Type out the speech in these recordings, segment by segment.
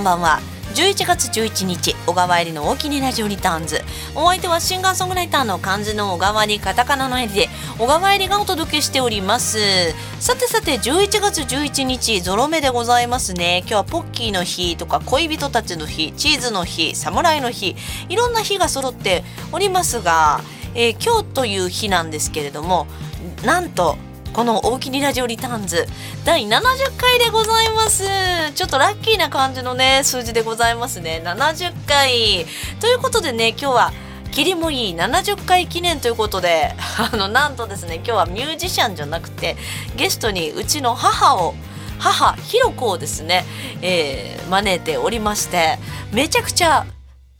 こんばんは。11月11日小川入りの大きにラジオリターンズ。お相手はシンガーソングライターの漢字の小川入りカタカナの入りで小川入りがお届けしております。さてさて11月11日ゾロ目でございますね。今日はポッキーの日とか恋人たちの日チーズの日侍の日いろんな日が揃っておりますが、えー、今日という日なんですけれどもなんとこの大きにラジオリターンズ第70回でございます。ちょっとラッキーな感じのね数字でございますね。70回。ということでね今日は霧もいい70回記念ということであのなんとですね今日はミュージシャンじゃなくてゲストにうちの母を母ひろ子をですね、えー、招いておりましてめちゃくちゃ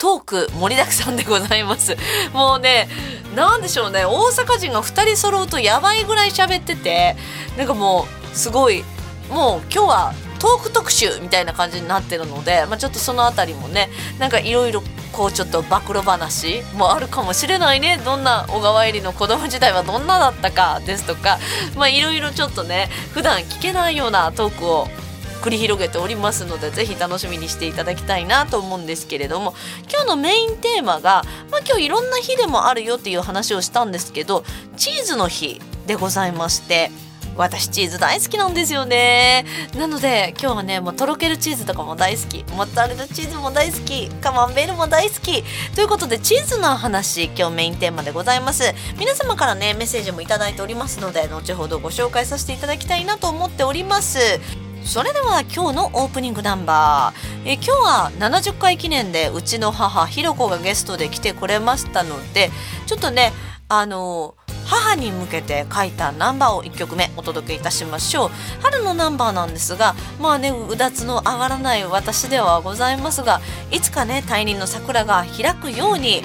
トーク盛りだくさんでございます。もうねなんでしょうね。大阪人が2人揃うとやばいぐらい喋っててなんかもうすごいもう今日はトーク特集みたいな感じになってるので、まあ、ちょっとその辺りもねなんかいろいろこうちょっと暴露話もあるかもしれないね。どんな小川入りの子供時代はどんなだったかですとかまあいろいろちょっとね普段聞けないようなトークを繰り広げておりますのでぜひ楽しみにしていただきたいなと思うんですけれども今日のメインテーマが、まあ、今日いろんな日でもあるよっていう話をしたんですけどチーズの日でございまして私チーズ大好きなんですよね。なので今日はねもうとろけるチーズとかも大好きモッツァレラチーズも大好きカマンベールも大好き。ということでチーズの話今日メインテーマでございます。皆様からねメッセージも頂いておりますので後ほどご紹介させていただきたいなと思っております。それでは今日のオープニングナンバー。え今日は70回記念でうちの母ひろ子がゲストで来てくれましたのでちょっとねあの母に向けて書いたナンバーを1曲目お届けいたしましょう。春のナンバーなんですがまあねうだつの上がらない私ではございますがいつかね大輪の桜が開くように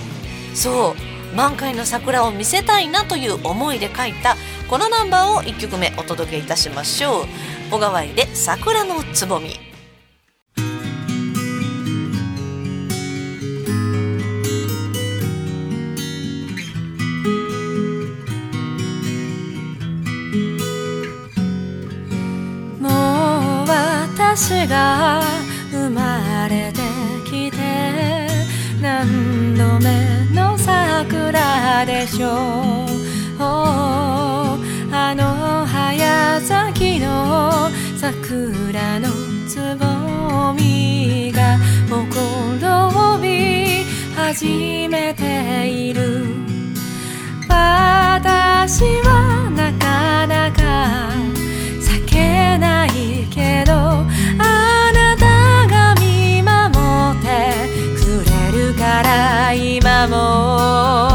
そう満開の桜を見せたいなという思いで書いたこのナンバーを1曲目お届けいたしましょう。小川入で桜のつぼみ。もう私が生まれてきて何度目の桜でしょう。あの早咲き桜のつぼみがほころび始めている。私はなかなか避けないけどあなたが見守ってくれるから今も。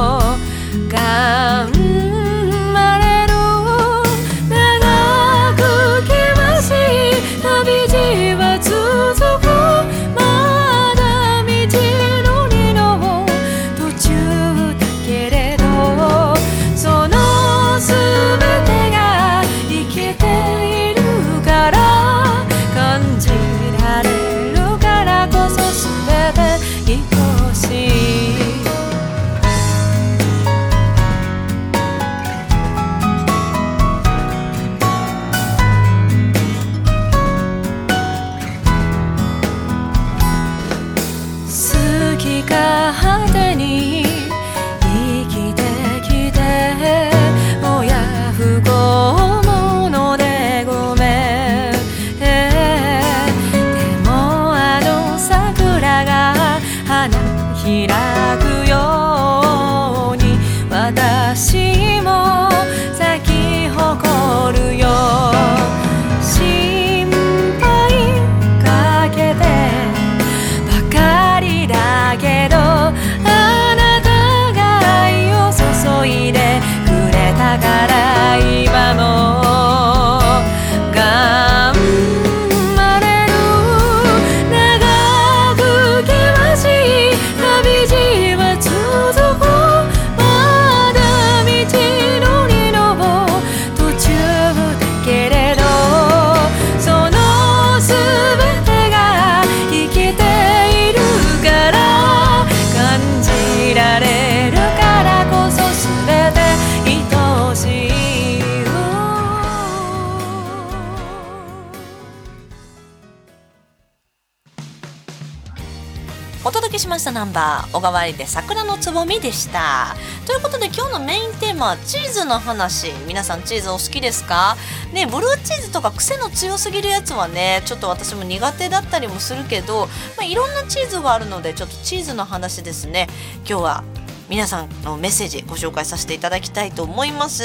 でした。ということで今日のメインテーマはチーズの話。皆さんチーズお好きですか？ねブルーチーズとか癖の強すぎるやつはねちょっと私も苦手だったりもするけど、まあ、いろんなチーズがあるのでちょっとチーズの話ですね。今日は皆さんのメッセージご紹介させていただきたいと思います。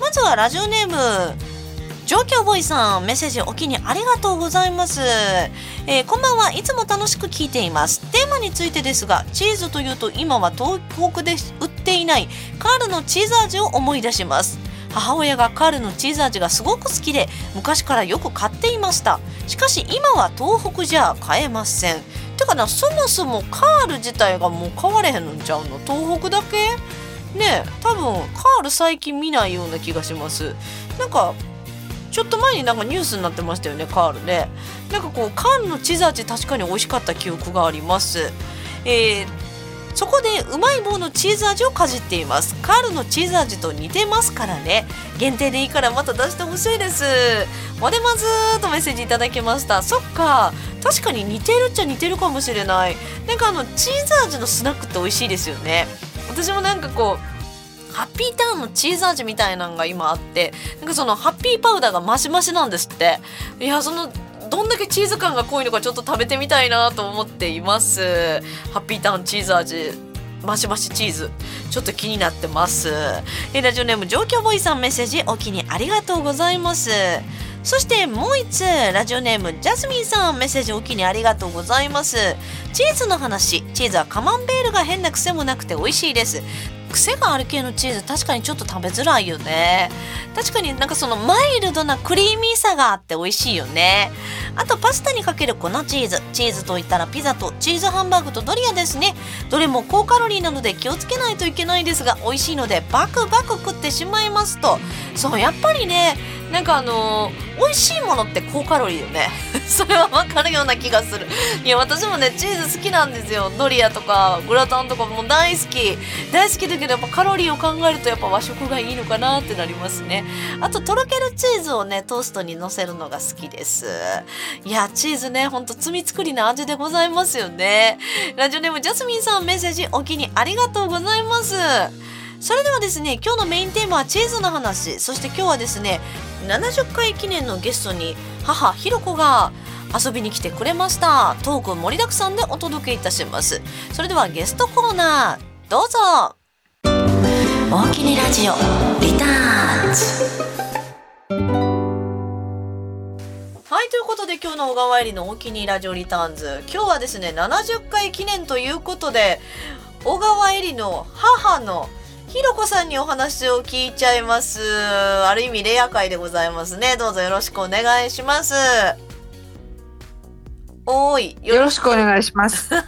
まずはラジオネーム状況ボーイさんメッセージお気にありがとうございます、えー、こんばんは。いつも楽しく聞いています。テーマについてですがチーズというと今は東北で売っていないカールのチーズ味を思い出します。母親がカールのチーズ味がすごく好きで昔からよく買っていました。しかし今は東北じゃ買えません。てかなそもそもカール自体がもう買われへんのんちゃうの？東北だけ？ね多分カール最近見ないような気がします。なんかちょっと前になんかニュースになってましたよねカールね。なんかこうカールのチーズ味確かに美味しかった記憶があります。えーそこでうまい棒のチーズ味をかじっています。カールのチーズ味と似てますからね。限定でいいからまた出してほしいです。モデマズとメッセージいただきました。そっか。確かに似てるっちゃ似てるかもしれない。なんかあのチーズ味のスナックって美味しいですよね。私もなんかこうハッピーターンのチーズ味みたいなのが今あってなんかそのハッピーパウダーがマシマシなんですって。いやそのどんだけチーズ感が濃いのかちょっと食べてみたいなと思っています。ハッピーターンチーズ味マシマシチーズ。ちょっと気になってます。ラジオネーム状況ボーイさんメッセージお気にありがとうございます。そしてもう一つラジオネームジャスミンさんメッセージお気にありがとうございます。チーズの話。チーズはカマンベールが変な癖もなくて美味しいです。癖がある系のチーズ確かにちょっと食べづらいよね。確かになんかそのマイルドなクリーミーさがあって美味しいよね。あとパスタにかける粉チーズ。チーズといったらピザとチーズハンバーグとドリアですね。どれも高カロリーなので気をつけないといけないですが美味しいのでバクバク食ってしまいますと。そうやっぱりねなんかあのー、美味しいものって高カロリーよね。それはわかるような気がする。いや私もねチーズ好きなんですよ。ドリアとかグラタンとかも大好き。大好きだけどやっぱカロリーを考えるとやっぱ和食がいいのかなってなりますね。あととろけるチーズをねトーストにのせるのが好きです。いやチーズねほんと罪作りな味でございますよね。ラジオネームジャスミンさんメッセージお気にありがとうございます。それではですね今日のメインテーマはチーズの話。そして今日はですね70回記念のゲストに母ひろこが遊びに来てくれました。トーク盛りだくさんでお届けいたします。それではゲストコーナーどうぞ。大きにラジオリターンズ。はいということで今日の小川入りの大きにラジオリターンズ。今日はですね70回記念ということで小川入りの母のひろこさんにお話を聞いちゃいます。ある意味レア会でございますね。どうぞよろしくお願いします。おいよろしくお願いします。よ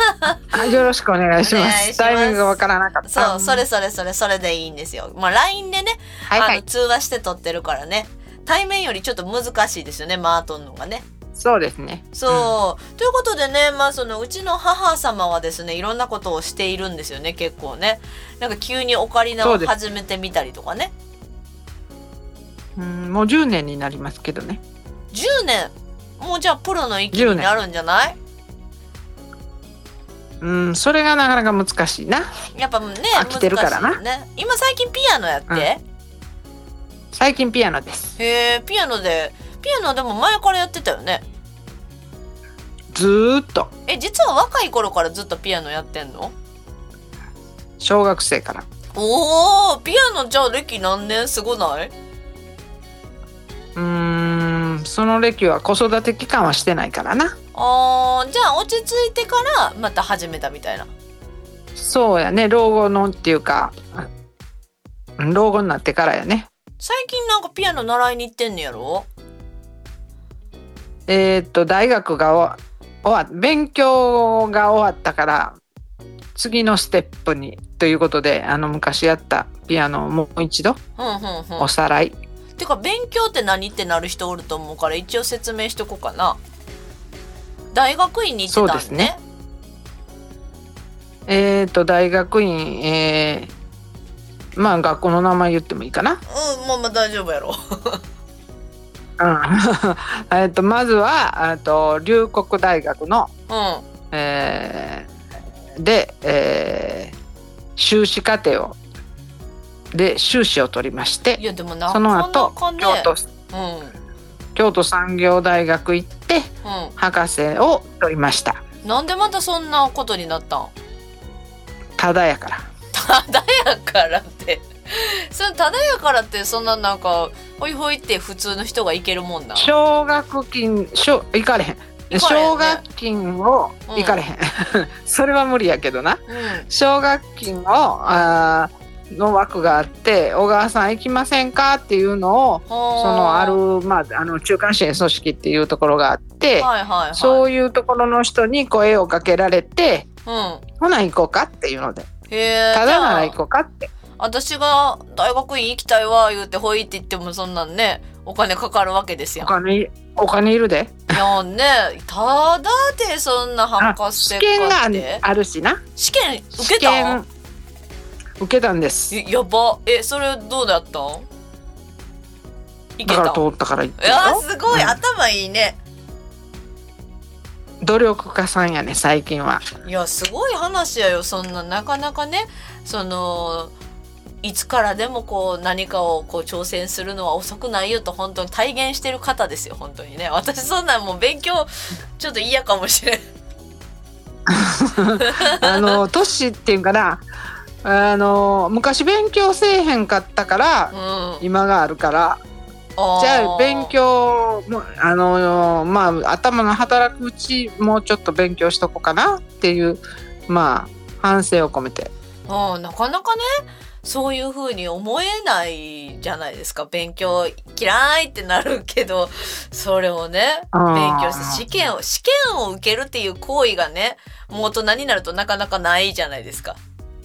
ろしくお願いします。タイミングがわからなかった。そう、それそれそれそれでいいんですよ。まあ LINE でね、はいはい、あの通話して撮ってるからね。対面よりちょっと難しいですよね、回っとんのがね。そうですね。そう、うん、ということでね、まあそのうちの母様はですね、いろんなことをしているんですよね、結構ね。なんか急にオカリナを始めてみたりとかね。うん、もう10年になりますけどね。10年？もうじゃあプロの域になるんじゃない？うん、それがなかなか難しいな。やっぱね、飽きてるからな。ね、今最近ピアノやって、うん、最近ピアノです。へえ、ピアノでピアノでも前からやってたよね？ずっと。え実は若い頃からずっとピアノやってんの？小学生から。おおピアノじゃあ歴何年？すごない？うんその歴は子育て期間はしてないからな。あじゃあ落ち着いてからまた始めたみたいな。そうやね。老後のっていうか老後になってからやね。最近なんかピアノ習いに行ってんのやろ？えー、っと大学が終わ勉強が終わったから次のステップにということであの昔やったピアノをもう一度おさらい。てか勉強って何ってなる人おると思うから一応説明しとこうかな。大学院に行ってたん、ね、そうですね。えっ、と大学院えー、まあ学校の名前言ってもいいかな。うんまあまあ大丈夫やろ。うん、えっとまずはと龍谷大学の、うん、えー、で、えー修士課程をで修士を取りましていやでもなその後かなかね京都うん。京都産業大学行ってう博士を取りました。んなんでまたそんなことになったん？ただやから。ただやからって そのただやからってそんななんかほいほいって普通の人がいけるもんな奨学金しょ行かれへん。行かれへんね。奨学金をうん。行かれへん、それは無理やけどな。うん。奨学金をあーの枠があって小川さん行きませんか？っていうのをそそのある、まあ、あの中間支援組織っていうところがあって、はいはいはい。そういうところの人に声をかけられてうんほな行こうかっていうので。ただなら行こうかって私が大学院行きたいわ言うてほいって言ってもそんなんねお金かかるわけですやん。お金お金いるで。いやねただでそんな博士試験があ課って。あるしな。試験受試けた験受けたんです。ややば。えそれどうだったん？いけただから通ったからいやーすごい、うん。頭いいね。努力家さんやね最近は。いやすごい話やよそんな。なかなかねそのいつからでもこう何かをこう挑戦するのは遅くないよと本当に体現してる方ですよ本当にね。私そんなんもう勉強ちょっと嫌かもしれん。あの年っていうかなあの昔勉強せえへんかったからうん。今があるからじゃあ勉強もあのまあ頭の働くうちもうちょっと勉強しとこうかなっていうまあ反省を込めて。うんなかなかねそういう風に思えないじゃないですか。勉強嫌いってなるけどそれをねうん勉強して試験を試験を受けるっていう行為がねもう大人になるとなかなかないじゃないですか。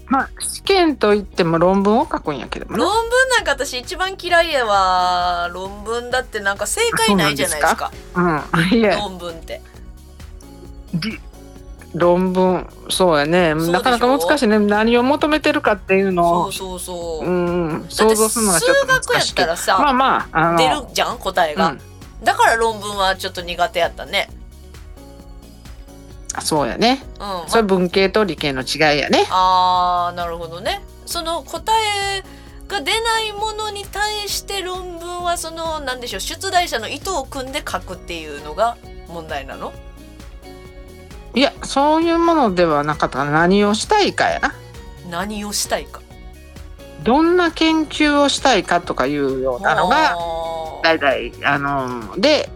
まあ試験といっても論文を書くんやけども論な文なんか私一番嫌いやわ論文だってなんか正解ないじゃないですか。うんいや。論文って。り論文そうやね。なかなか難しいね。何を求めてるかっていうのをそうそうそう、うん想像するのがちょっとだって数学や難しいけどったらさ、まあまああの出るじゃん？答えが、うん。だから論文はちょっと苦手やったね。そうやね。うん、まそれ文系と理系の違いやね。あーなるほどね。その答えが出ないものに対して論文はそのなんでしょう？出題者の意図を組んで書くっていうのが問題なの？いやそういうものではなかった。から何をしたいかやな。何をしたいか。どんな研究をしたいかとかいうようなのがあ大体あので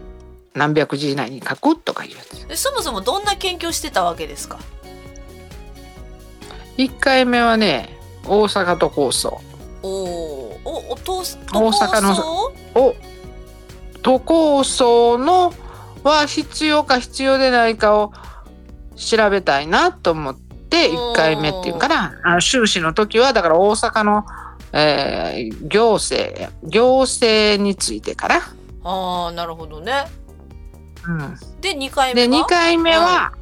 何百字以内に書くとかいうやつ。そもそもどんな研究をしてたわけですか？1回目はね大阪都構想。おー。おお父さん大阪のを都構想のは必要か必要でないかを調べたいなと思ってうん1回目っていうかな。あの修士の時はだから大阪の、えー行政行政についてかな。ああなるほどね。うん、で2回目では2回目は、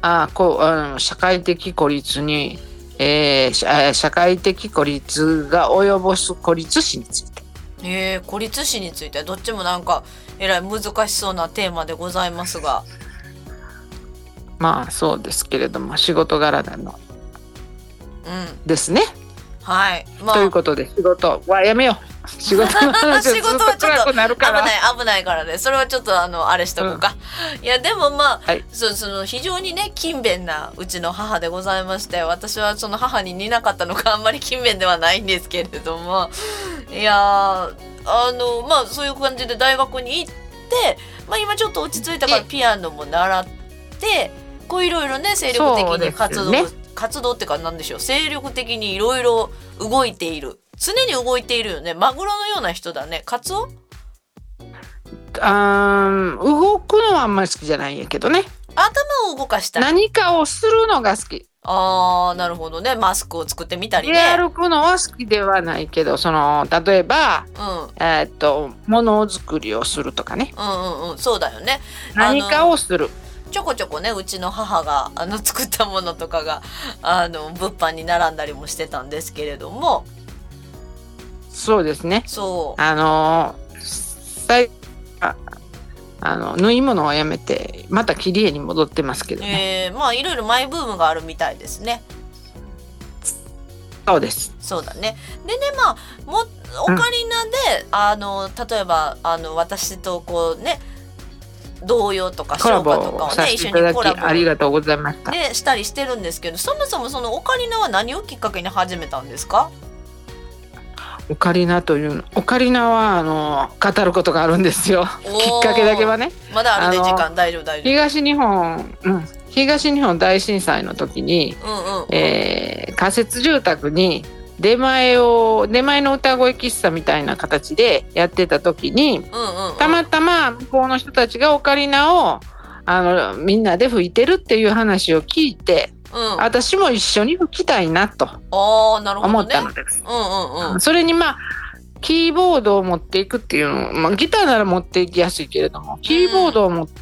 あこうあの社会的孤立に、えー社社会的孤立が及ぼす孤立死について。えー、孤立死について。どっちもなんかえらい難しそうなテーマでございますがまあそうですけれども仕事柄なのうんですね。はい。まあ。ということで仕事。はやめよう。仕事の話は ずっと暗くなるから。危ない危ないからね。それはちょっとあのあれしとこうか、いやでもまあ、はい。そその非常にね勤勉なうちの母でございまして私はその母に似なかったのかあんまり勤勉ではないんですけれども。いやーあのまあそういう感じで大学に行って、まあ、今ちょっと落ち着いたからえ。ピアノも習ってこういろいろね精力的に活動、ね。活動ってか何でしょう。精力的にいろいろ動いている。常に動いているよね。マグロのような人だね。カツオ？あー動くのはあんまり好きじゃないんやけどね。頭を動かした。い何かをするのが好き。あーなるほどね。マスクを作ってみたり出ね歩くのは好きではないけど、その例えば、うん。えーっと物を作りをするとかね。うんうんうん。そうだよね。何かをする。ちょこちょこねうちの母があの 作ったものとかがあの物販に並んだりもしてたんですけれどもそうですね。そうあのー最ああの縫い物はやめてまた切り絵に戻ってますけどね。えー、まあいろいろマイブームがあるみたいですね。そうです。そうだね。でねまあもオカリナで、あの例えばあの私とこうね童謡とか唱歌とかをね一緒にコラボありがとうございました。ねしたりしてるんですけどそもそもそのオカリナは何をきっかけに始めたんですか？オカリナというオカリナはあの語ることがあるんですよ。きっかけだけはね。まだあるね時間大丈夫大丈東日本、うん、東日本大震災の時に、夫うんうんえー仮設住宅に出前を出前の歌声喫茶みたいな形でやってた時にうんうんうん。たまたま向こうの人たちがオカリナをあのみんなで吹いてるっていう話を聞いてうん。私も一緒に吹きたいなと思ったのです。うんうんうん。それにまあキーボードを持っていくっていうのまあ、ギターなら持っていきやすいけれどもキーボードを持って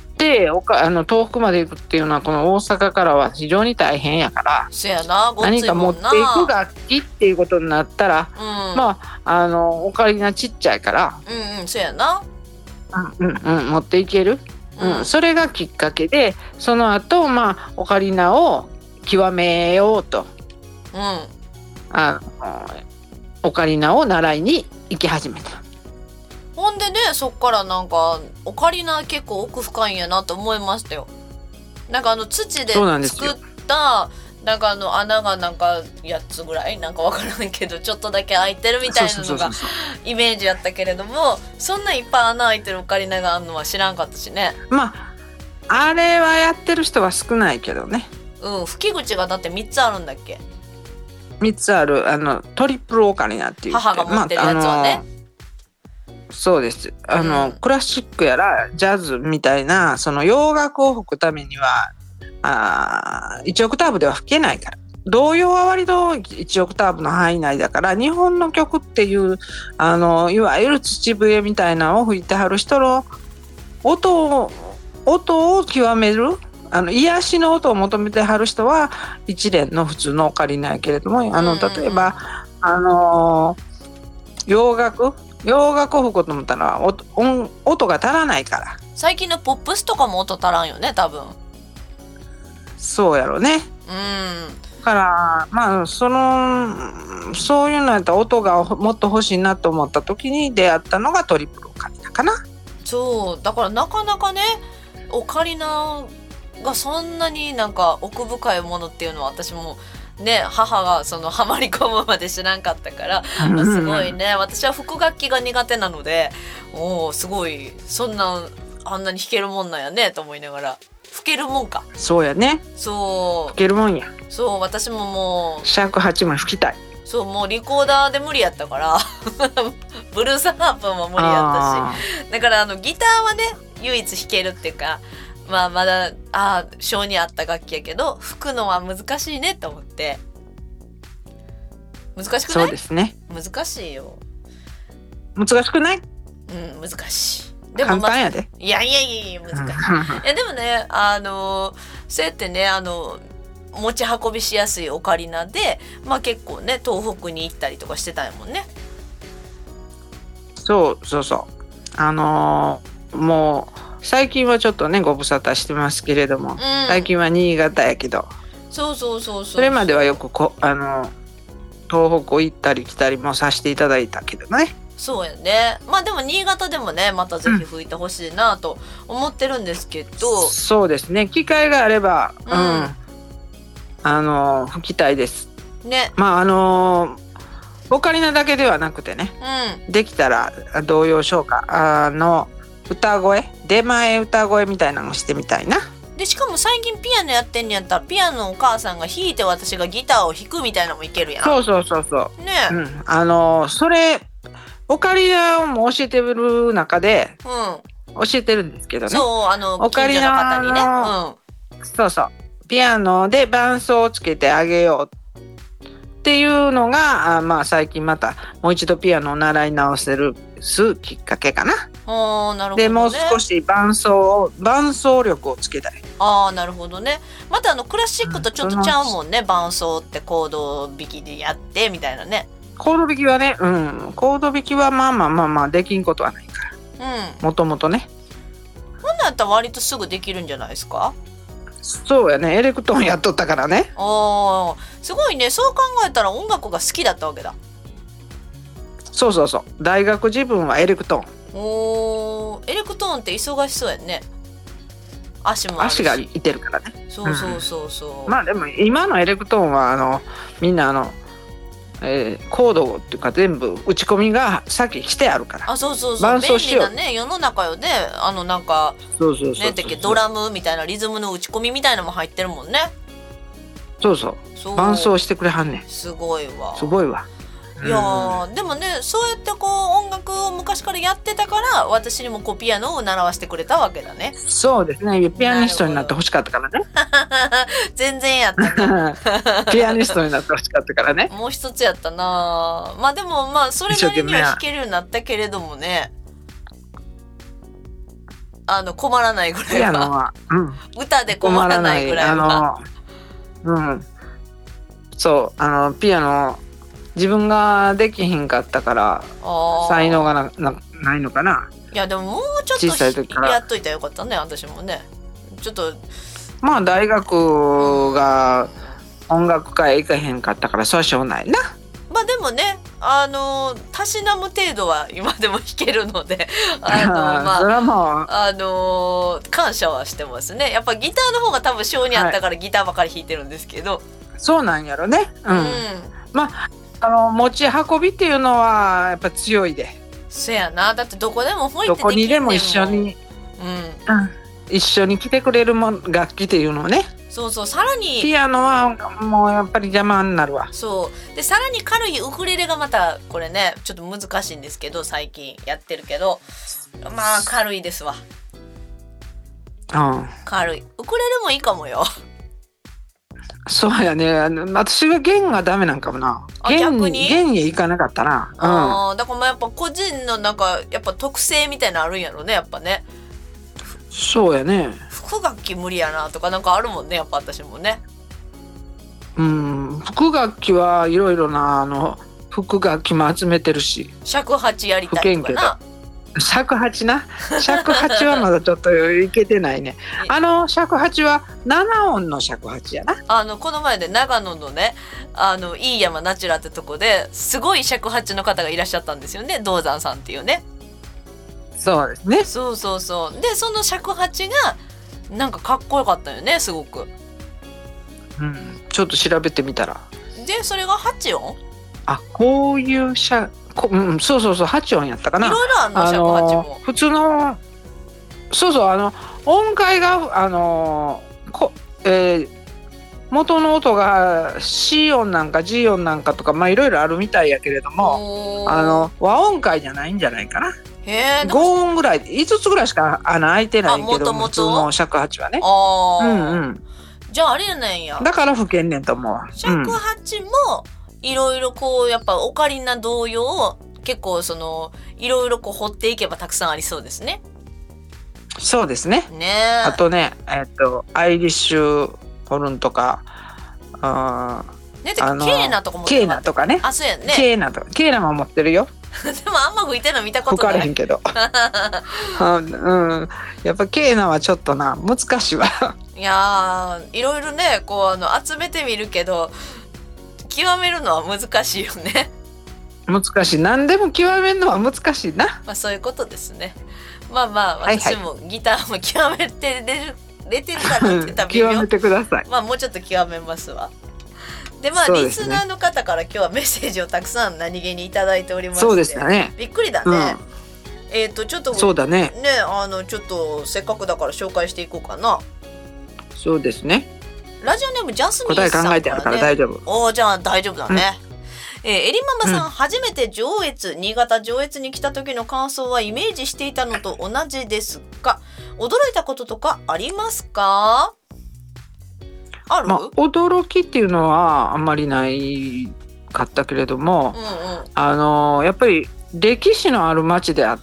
おかあの遠くまで行くっていうのはこの大阪からは非常に大変やから。せやな何か持っていくな楽器っていうことになったら、うん。まああのオカリナちっちゃいから、うんうんせやな。うんうんうん、持っていける、うん。それがきっかけでその後まあオカリナを極めようと。うん。あのオカリナを習いに行き始めた。ほんでねそっからなんかオカリナ結構奥深いんやなと思いましたよ。なんかあの土で作ったなんかあの穴がなんか8つぐらいなんかわからんけどちょっとだけ開いてるみたいなのがイメージやったけれどもそんないっぱい穴開いてるオカリナがあるのは知らんかったしね。まああれはやってる人は少ないけどね。うん吹き口がだって3つあるんだっけ？3つあるあのトリプルオカリナっていう母が持ってるやつはねそうです。あの、うん。クラシックやらジャズみたいなその洋楽を吹くためにはあ1オクターブでは吹けないから。童謡は割と1オクターブの範囲内だから日本の曲っていうあのいわゆる土笛みたいなのを吹いてはる人の音を音を極めるあの癒しの音を求めてはる人は一連の普通のオカリナやけれどもあの例えばあの洋楽洋楽を吹くと思ったら音音音が足らないから最近のポップスとかも音足らんよね多分そうやろね。うんだからまあそのそういうのやったら音がもっと欲しいなと思った時に出会ったのがトリプルオカリナかな。そうだからなかなかねオカリナがそんなになんか奥深いものっていうのは私もね母がそのハマり込むまで知らんかったからまあすごいね私は副楽器が苦手なのでおおすごいそんなあんなに弾けるもんなんやねと思いながら吹けるもんかそうやね。そ吹けるもんや。うそう私もも尺八も吹きたい。うそうもうリコーダーで無理やったから ブルースハープも無理やったしだからあのギターはね唯一弾けるっていうかまあまだあー性に合った楽器やけど吹くのは難しいねと思って難しくそない？うですね。難しいよ難しくない？うん難しいでも簡ま単やで。いやいやいやいや難しいえでもねあのそうやってねあの持ち運びしやすいオカリナでまあ結構ね東北に行ったりとかしてたもんねそうそうそう。あのーもう最近はちょっとねご無沙汰してますけれども、うん。最近は新潟やけど、そうそうそうそう。それまではよくこあの東北行ったり来たりもさせていただいたけどね。そうやね。まあでも新潟でもねまたぜひ吹いてほしいなと思ってるんですけど、そうですね。機会があれば、うん。うん、あの吹きたいです。ね。まああのオカリナだけではなくてね、うん。できたらあ童謡唱歌あの歌声？出前歌声みたいなのしてみたいな。でしかも最近ピアノやってんねやったらピアノのお母さんが弾いて私がギターを弾くみたいなのもいけるやん。そうそうそうそう。ね。うん、あのそれオカリナも教えてる中でうん、教えてるんですけどね。そうあのオカリ近所のナ方にね。のそうそう。ピアノで伴奏をつけてあげようっていうのがあまあ最近またもう一度ピアノを習い直せるすきっかけかな。うんあーなるほどね。でもう少し伴奏を伴奏力をつけたい。ああなるほどね。またあのクラシックとちょっとちゃうもんね。伴奏ってコード弾きでやってみたいなね。コード弾きはね、うん、コード弾きはまあまあまあまあできんことはないから。うん。もともとね。ほんなやったら割とすぐできるんじゃないですか？そうやね。エレクトーンやっとったからね。あーすごいね。そう考えたら音楽が好きだったわけだそうそうそう。大学自分はエレクトーン。おー。エレクトーンって忙しそうやね。足も足がいてるからね。そうそうそうそう、まあでも今のエレクトーンはあのみんなあの、えーコードっていうか全部打ち込みが先来てあるから。あそうそうそう。伴奏便利しよう。なね世の中よね。あのなんかそうそうそうそう。ドラムみたいなリズムの打ち込みみたいなのも入ってるもんね。そうそう。そう。伴奏してくれはんねん。すごいわ。すごいわいやーでもねそうやってこう音楽を昔からやってたから私にもこうピアノを習わせてくれたわけだね。うんそうですね。ピアニストになってほしかったからね。全然やった。な ピアニストになってほしかったからね。もう一つやったなまあでもまあそれなりには弾けるようになったけれどもね。あの困らないぐらピいは。アノは、うん、歌で困らないぐらいあはのうん。そうあのピアノ自分ができひんかったから才能がななないのかな。いやでももうちょっ小さい時から。とやっといたらよかったね私もね。ちょっとまあ大学が音楽会行かへんかったからそれはしょうがないな。まあでもねあのたしなむ程度は今でも弾けるので あのまそああの感謝はしてますね。やっぱギターの方が多分性にあったからギターばかり弾いてるんですけど、そうなんやろね。うん、うん。あの持ち運びっていうのはやっぱ強いで。そやな。だってどこでもほいってどこできんねん。にでも一緒に、うん。うん、一緒に来てくれるもん楽器っていうのはね。そうそう。さらにピアノはもうやっぱり邪魔になるわ。そう。でさらに軽いウクレレがまたこれねちょっと難しいんですけど最近やってるけど。まあ軽いですわ。うん。軽い。ウクレレもいいかもよそうやね。あの私は弦がダメなんかもな。あ弦逆に？弦へ行かなかったな。あーだからまあやっぱ個人のなんかやっぱ特性みたいなのあるんやろねやっぱね。うんそうやね。副楽器無理やなとかなんかあるもんねやっぱ私もね。うん。副楽器はいろいろなあの副楽器も集めてるし。尺八やりたいとかな尺八な？尺八はまだちょっといけてないね。あの尺八は7音の尺八やな。あのこの前で長野のねあのいい山ナチュラってとこですごい尺八の方がいらっしゃったんですよね。道山さんっていうね。そうですね。そうそうそう。でその尺八がなんかかっこよかったよねすごく。うん。ちょっと調べてみたら。でそれが8音？あこういう尺こうんそうそうそう8音やったかな。いろいろあんのあのも。普通のそうそうあの音階があのこえー元の音が C 音なんか G 音なんかとかまあいろいろあるみたいやけれどもあの和音階じゃないんじゃないかな。へえ5音ぐらい5つぐらいしか穴開いてないけど普通の尺八はね。うんうん。じゃああれやねんや。だから吹けんねんと思うわ。尺八もいろいろこうやっぱオカリナ同様結構そのいろいろこう掘っていけばたくさんありそうですね。うん、そうですねねえ。あとねえっとアイリッシュホルンとかあねてあのケーナとかもケーナとかねあそうやんね。ケーナとかケーナも持ってるよ でもあんま吹いてるの見たこ吹とない。かれへんけど うんやっぱケーナはちょっとな難しいわいやーいろいろねこうあの集めてみるけど極めるのは難しいよね。難しい。何でも極めるのは難しいな。まあそういうことですね。まあまあ私もギターも極めてれるれてるかなって言ったら微妙極めてください。まあもうちょっと極めますわ。でまあ、ね。スナーの方から今日はメッセージをたくさん何気にいただいておりまして。そうですよね。びっくりだうね。ん。えっ、とちょっとそうだね。ねあのちょっとせっかくだから紹介していこうかな。そうですねラジオネームジャスミン答えさんから、ね、考えてあるから大丈夫。おーじゃあ大丈夫だね。えーエリママさん、うん。初めて上越新潟上越に来た時の感想はイメージしていたのと同じですが驚いたこととかありますか？ある、まあ驚きっていうのはあんまりないかったけれどもうんうん。あのやっぱり歴史のある町であ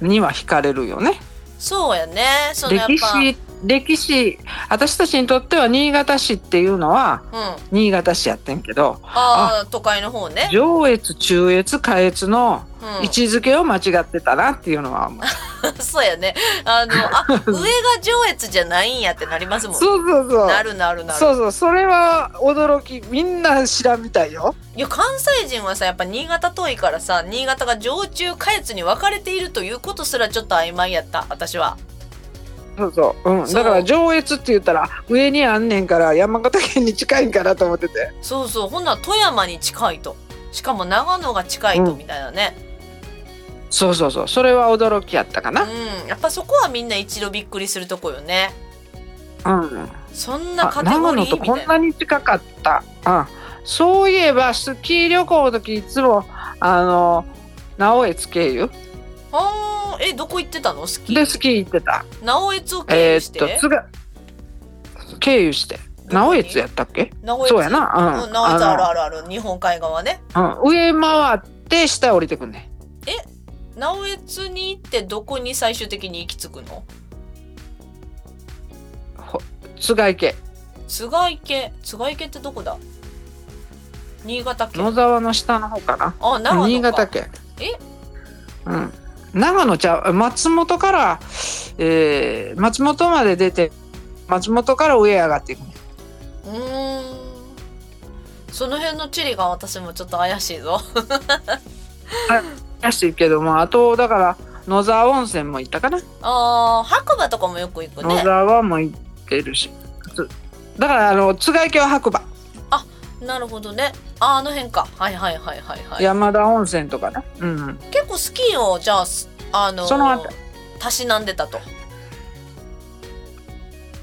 には惹かれるよね。そうやね。そのやっぱ歴史歴史私たちにとっては新潟市っていうのはうん。新潟市やってんけどああ都会の方ね、上越中越下越のうん。位置づけを間違ってたなっていうのは思う、そうやね。あのあ 上が上越じゃないんやってなりますもん。そうそうそう。なるなるなる。そうそうそれは驚きみんな知らんみたいよ。いや関西人はさやっぱ新潟遠いからさ新潟が上中下越に分かれているということすらちょっと曖昧やった私はそうそう、うん、そう。だから上越って言ったら上にあんねんから山形県に近いんかなと思ってて。そうそう。ほんなら富山に近いと。しかも長野が近いとうん。みたいなね。そうそうそう。それは驚きやったかうん、なやっぱそこはみんな一度びっくりするとこよね。うん。そんなあカテゴとこんなに近かった、うん、そういえばスキー旅行の時いつもあの直江津経由あーえどこ行ってたの？スキー？でスキー行ってた。直江津を経え由して、ーっと津が経由して。直江津やったっけ？直江津。そうやな。うん。うん、直江津。あるあるある。日本海側ね。うん、上回って下降りてくんね直江津に行ってどこに最終的に行き着くの？津賀池津賀池津賀池ってどこだ？新潟県。野沢の下の方かな。あ長野か新潟県。え？うん長野ちゃう松本から、えー、松本まで出て松本から上へ上がっていくね。うーん。その辺の地理が私もちょっと怪しいぞ。らしいけどもあとだから野沢温泉も行ったかな、あー白馬とかもよく行く野ね沢も行ってるし。つだからあの津賀池は白馬、なるほどね。ああの辺か。はいはいはいはいはい。山田温泉とかね。うん。結構スキーをじゃあすあのーその後。たしなんでたと。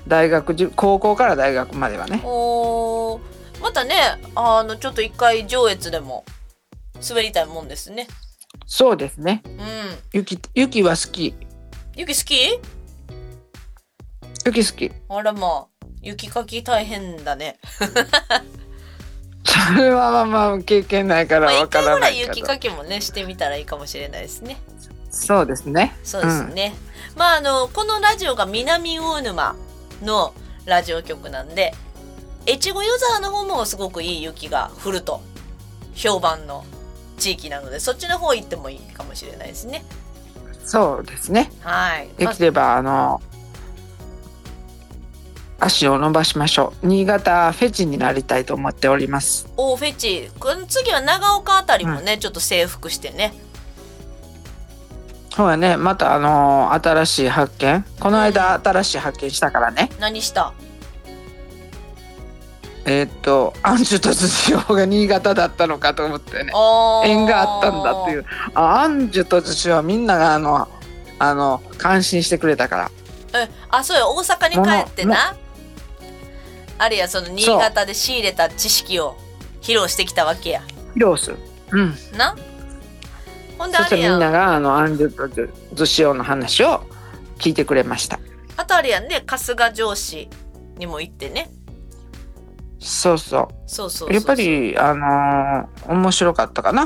大学じ高校から大学まではね。おー。またねあのちょっと一回上越でも滑りたいもんですね。そうですね。うん。雪雪は好き。雪好き？雪好き。あらまあ雪かき大変だね それはまあまあ経験ないからまあわかららないいけど、雪かきもねしてみたらいいかもしれないですね。そうですね。そうですね、まああのこのラジオが南魚沼のラジオ局なんで越後湯沢の方もすごくいい雪が降ると評判の地域なのでそっちの方行ってもいいかもしれないですね。そうですね。はい、まあできればあの足を伸ばしましょう。新潟フェチになりたいと思っております。おフェチ。この次は長岡あたりもね、ちょっと征服してね。そうやね。またあの新しい発見。この間新しい発見したからね。何した？えーっとアンジュとズシオが新潟だったのかと思ってね。縁があったんだっていう。あアンジュとズシオはみんながあのあの感心してくれたから。えあそうよ。大阪に帰ってなあれやその新潟で仕入れた知識を披露してきたわけや。披露する。うん。な？ほんであれやん。ながあのアンジュとズズシオの話を聞いてくれました。あとあれやんね春日城市にも行ってね。そうそう。そうそうやっぱりあのー面白かったかな。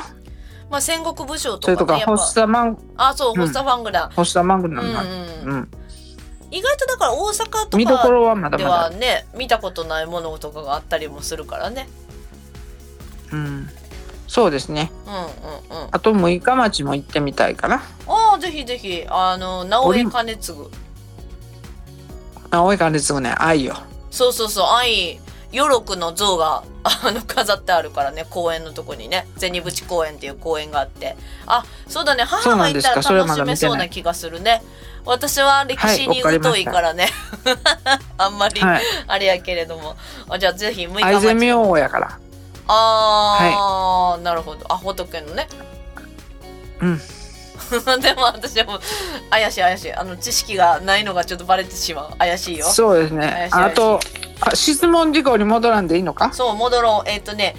まあ戦国武将それとかとかねやっホスタマン。ぱあそううんホスタファングラ、ホスタマングうんうん。うん、意外とだから大阪と見どこかろはまだでまだ。はね見たことないものとかがあったりもするからね。うん、そうですね。うんうんうん。あと六日町も行ってみたいかな。ああぜひぜひ。あの直江兼次青い感じすぐね、愛よ。そうそうそう。愛余六の像が あの飾ってあるからね公園のとこにね。銭淵公園っていう公園があって。あそうだね。母が行ったらそうなんですかそれは楽しめまだ見てないそうな気がするね私は歴史に疎いからね、あんまりはい。あれやけれども。あじゃあぜひ6日愛ゼミ町王やから。あー、なるほど。あ仏のね。うん。でも私はもう怪しい怪しい。あの知識がないのがちょっとバレてしまう。怪しいよ。そうですね。あとあ質問事項に戻らんでいいのか？そう戻ろう。えっ、とね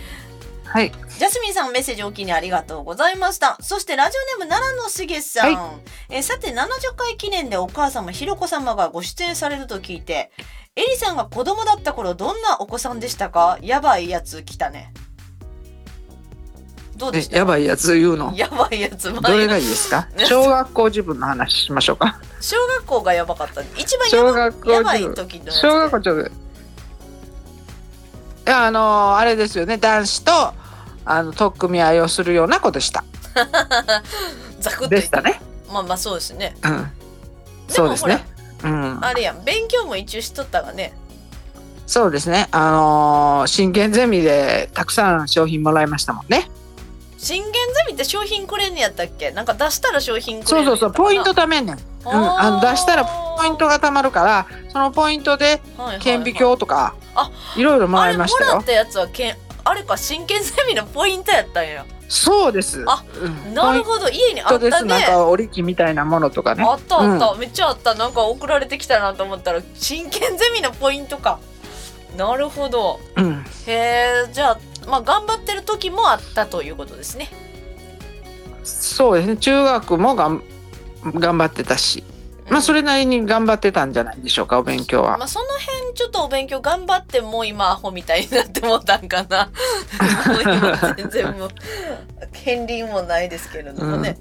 はい。ジャスミンさんメッセージおきにありがとうございました。そしてラジオネーム奈良のしげさん。はえーさて70回記念でお母様ひろこ様がご出演されると聞いて、エリさんが子供だった頃どんなお子さんでしたか？やばいやつ来たね。どうでした？やばいやつ言うの？やばいやつ。どれがいいですか？小学校自分の話しましょうか。小学校がやばかった。一番小やば学校やばい自分時のやつ小学校ちょっといやあのーあれですよね。男子とあの取っ組み合いをするようなことした。ザクッとでしたね。まあまあそうですね。うん。そうですね。うん。あれやん勉強も一応しとったがね。そうですね。あのー真剣ゼミでたくさん商品もらいましたもんね。信玄ゼミって商品くれんねやったっけ？なんか出したら商品くれそうそうそう。ポイントだ貯めんねん、うん、あの出したらポイントが貯まるからそのポイントで顕微鏡とかあいろいろもらいましたよ。あれもらったやつはけんあれか真剣ゼミのポイントやったんや。そうです。あうん。なるほど。家にあったね。なんか折り機みたいなものとかね。あったあった、めっちゃあった。なんか送られてきたなと思ったら真剣ゼミのポイントか。なるほど。うん。へえじゃあまあ頑張ってる時もあったということですね。そうですね。中学もがん頑張ってたしまあそれなりに頑張ってたんじゃないでしょうかお勉強は。まあその辺ちょっとお勉強頑張ってもう今アホみたいになってもうたんかな。もう今全然もう権利もないですけれどもね、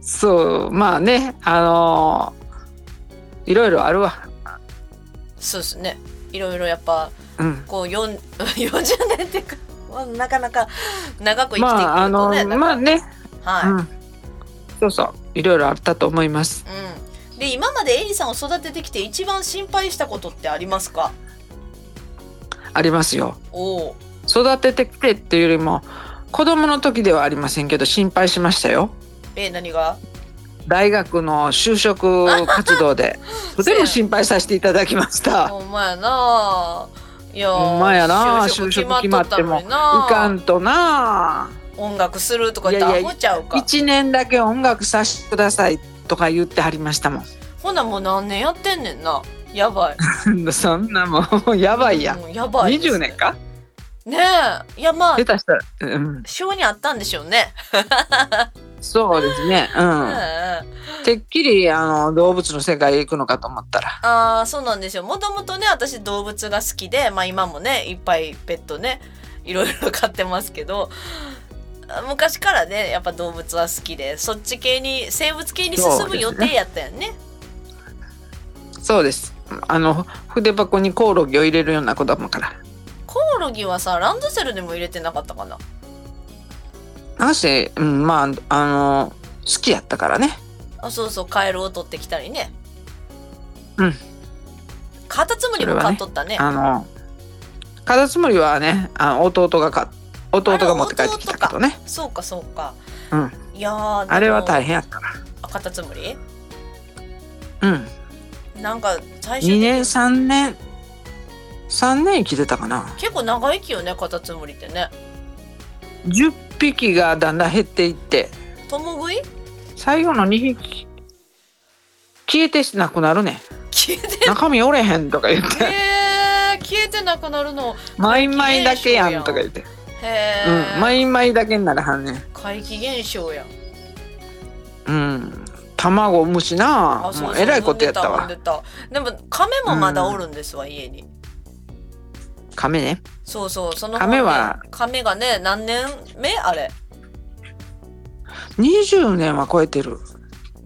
そうまあねあのーいろいろあるわ。そうですね。いろいろやっぱうん。こう4 40年っていうか、まあ、なかなか長く生きていくとね、まああのまあね、はい、うん、そうそういろいろあったと思います。うん、で今までエリさんを育ててきて一番心配したことってありますか？ありますよ。おお育ててきてっていうよりも子供の時ではありませんけど心配しましたよ。え何が？大学の就職活動で。とても心配させていただきました。ほんまやな。いやほんまやな。就職決まってもいかんとな音楽するとか言ってアいやいやホちゃうか。1年だけ音楽させてくださいとか言ってはりましたもん。ほなもう何年やってんねんな。やばい。そんなもんやばいや。うんやばいです20年か？ねえ。いやまあ下手したら、うん、性にあったんでしょうね、そうですね。ううんん。てっきりあの動物の世界へ行くのかと思ったら。ああそうなんですよ。もともとね私動物が好きでまあ今もねいっぱいペットねいろいろ飼ってますけど昔からねやっぱ動物は好きでそっち系に生物系に進む予定やったよね。そうです。あの筆箱にコオロギを入れるような子供から。コオロギはさランドセルでも入れてなかったかな？なんせ、うん、まああの好きやったからね。あそうそうカエルを取ってきたりね。うん。カタツムリも飼っとったね。あのカタツムリはねあの弟がか弟が持って帰ってきたけどね。そうかそうか。うん。いやーあれは大変変やったな。カタツムリうん。なんか最初2年3年3年生きてたかな。結構長生きよねカタツムリってね。10匹がだんだん減っていって。共食い？最後の2匹消えてなくなるね。消えて中身おれへんとか言って。えー、消えてなくなるの。マイマイだけやんとか言ってへえ、うんマイマイだけにならはんねん。怪奇現象やん。うん。卵産むしな。あもうえらいことやったわ。でも亀もまだおるんですわ、家に。亀ね。そうそう。その亀は。亀がね何年目？あれ。20年は超えてる。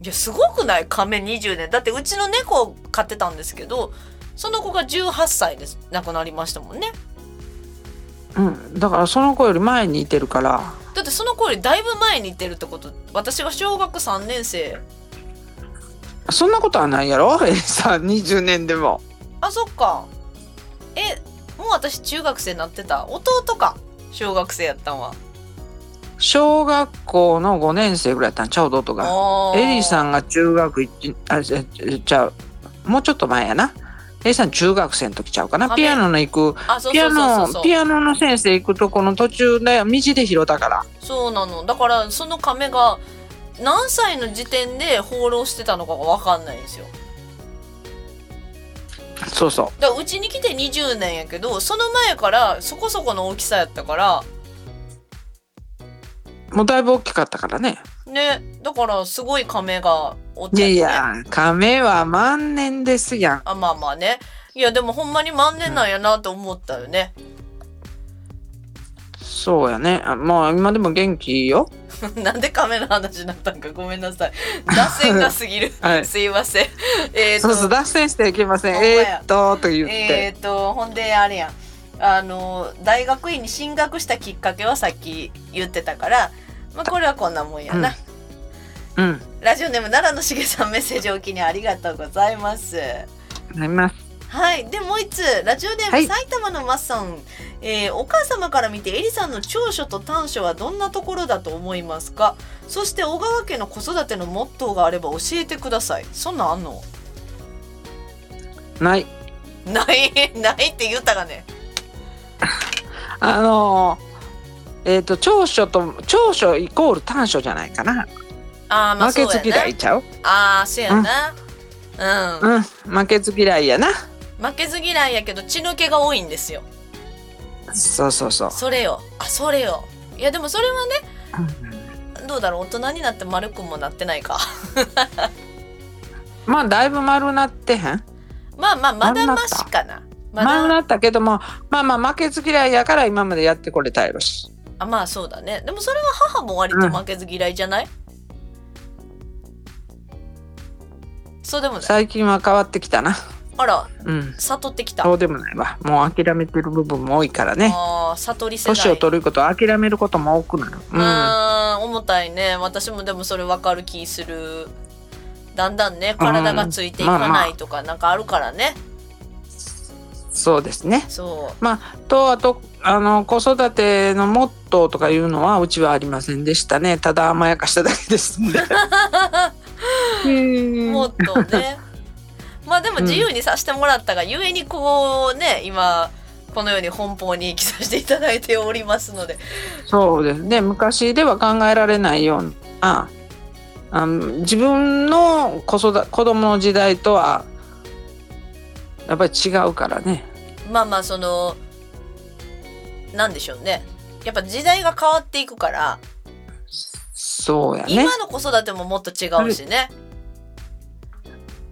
いやすごくない？亀20年。だってうちの猫を飼ってたんですけどその子が18歳です。亡くなりましたもんねうんだからその子より前にいてるから。だってその子よりだいぶ前に行ってるってこと私が小学3年生。そんなことはないやろ？さ20年でも。あそっか。えもう私中学生になってた？弟か。小学生やったんは。小学校の5年生ぐらいやったん。ちゃう弟が。あエリーさんんが中学一あじゃちゃう。もうちょっと前やなエリーさん中学生の時ちゃうかな？亀ピアノの行くピアノピアノの先生行くとこの途中で道で拾ったから。そうなの。だからその亀が何歳の時点で放浪してたのかが分かんないんですよ。そうそだからうちに来て20年やけどその前からそこそこの大きさやったから。うもうだいぶ大きかったからねねだからすごい亀がおっいちゃって、ね、やいや亀は万年ですやん。あまあまあね。いやでもほんまに万年なんやなと思ったよね、そうやね。あまあ今でも元気よ。なんでカメラ話になったんかごめんなさい。脱線が過ぎる、はい。すいません。えーと。そうそう脱線していけません。えー、っとと言って。えっ、とほんであれやん。あの大学院に進学したきっかけはさっき言ってたから、まあ、これはこんなもんやな、うん。ラジオネーム奈良のしげさんメッセージおきにありがとうございます。なります。はい。でもう一つ。ラジオネーム、はい。埼玉のマッさん、えーお母様から見てエリさんの長所と短所はどんなところだと思いますか？そして小川家の子育てのモットーがあれば教えてください。そんなんあんの？ない。ない？ないって言ったがね？あのーえっ、と長所と長所イコール短所じゃないかな。あーまあ負けず嫌いちゃう。ああそうやなうんうん。負けず嫌いやな。負けず嫌いやけど血の気が多いんですよそうそうそう。それよあそれよいやでもそれはうんねどうだろう大人になって丸くもなってないか まあだいぶ丸なってへん？まあまあまだましかな丸なったけどもまあまあ負けず嫌いやから今までやってこれたやろし。あまあそうだねでもそれは母も割と負けず嫌いじゃない、そうでもない最近は変わってきたな。あらうん。悟ってきたそうでもないわ。もう諦めてる部分も多いからね。あー悟り世代年を取ることを諦めることも多くなる。うん。重たいね私もでもそれ分かる気するだんだんね体がついていかないとかなんかあるからね、そうですね。そまあ、とあとあの子育てのモットーとかいうのはうちはありませんでしたね。ただ甘やかしただけですんでううんもっとね。まあでも自由にさせてもらったが、ゆえにこうね今このように奔放に記させていただいておりますので。そうですね。昔では考えられないようなあの自分の子育子供の時代とはやっぱり違うからね。まあまあそのなんでしょうね。やっぱ時代が変わっていくから、そうやね。今の子育てももっと違うしね、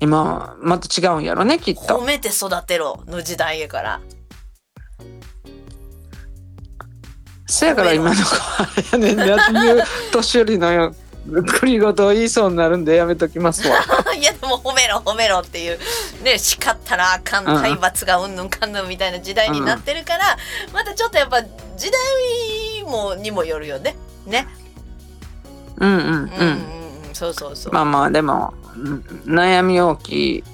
今はまた違うんやろねきっと。褒めて育てろの時代やから。そやから今の子はやねんね年寄りのよ繰り言を言いそうになるんでやめときますわ。いやでも褒めろ褒めろっていうね叱ったらあかんうん。体罰がうんぬんかんぬんみたいな時代になってるから、またちょっとやっぱ時代もにもよるよね。ね。うんうんうん、うんうんうん。そうそうそう、まあまあでもうん悩み大きい。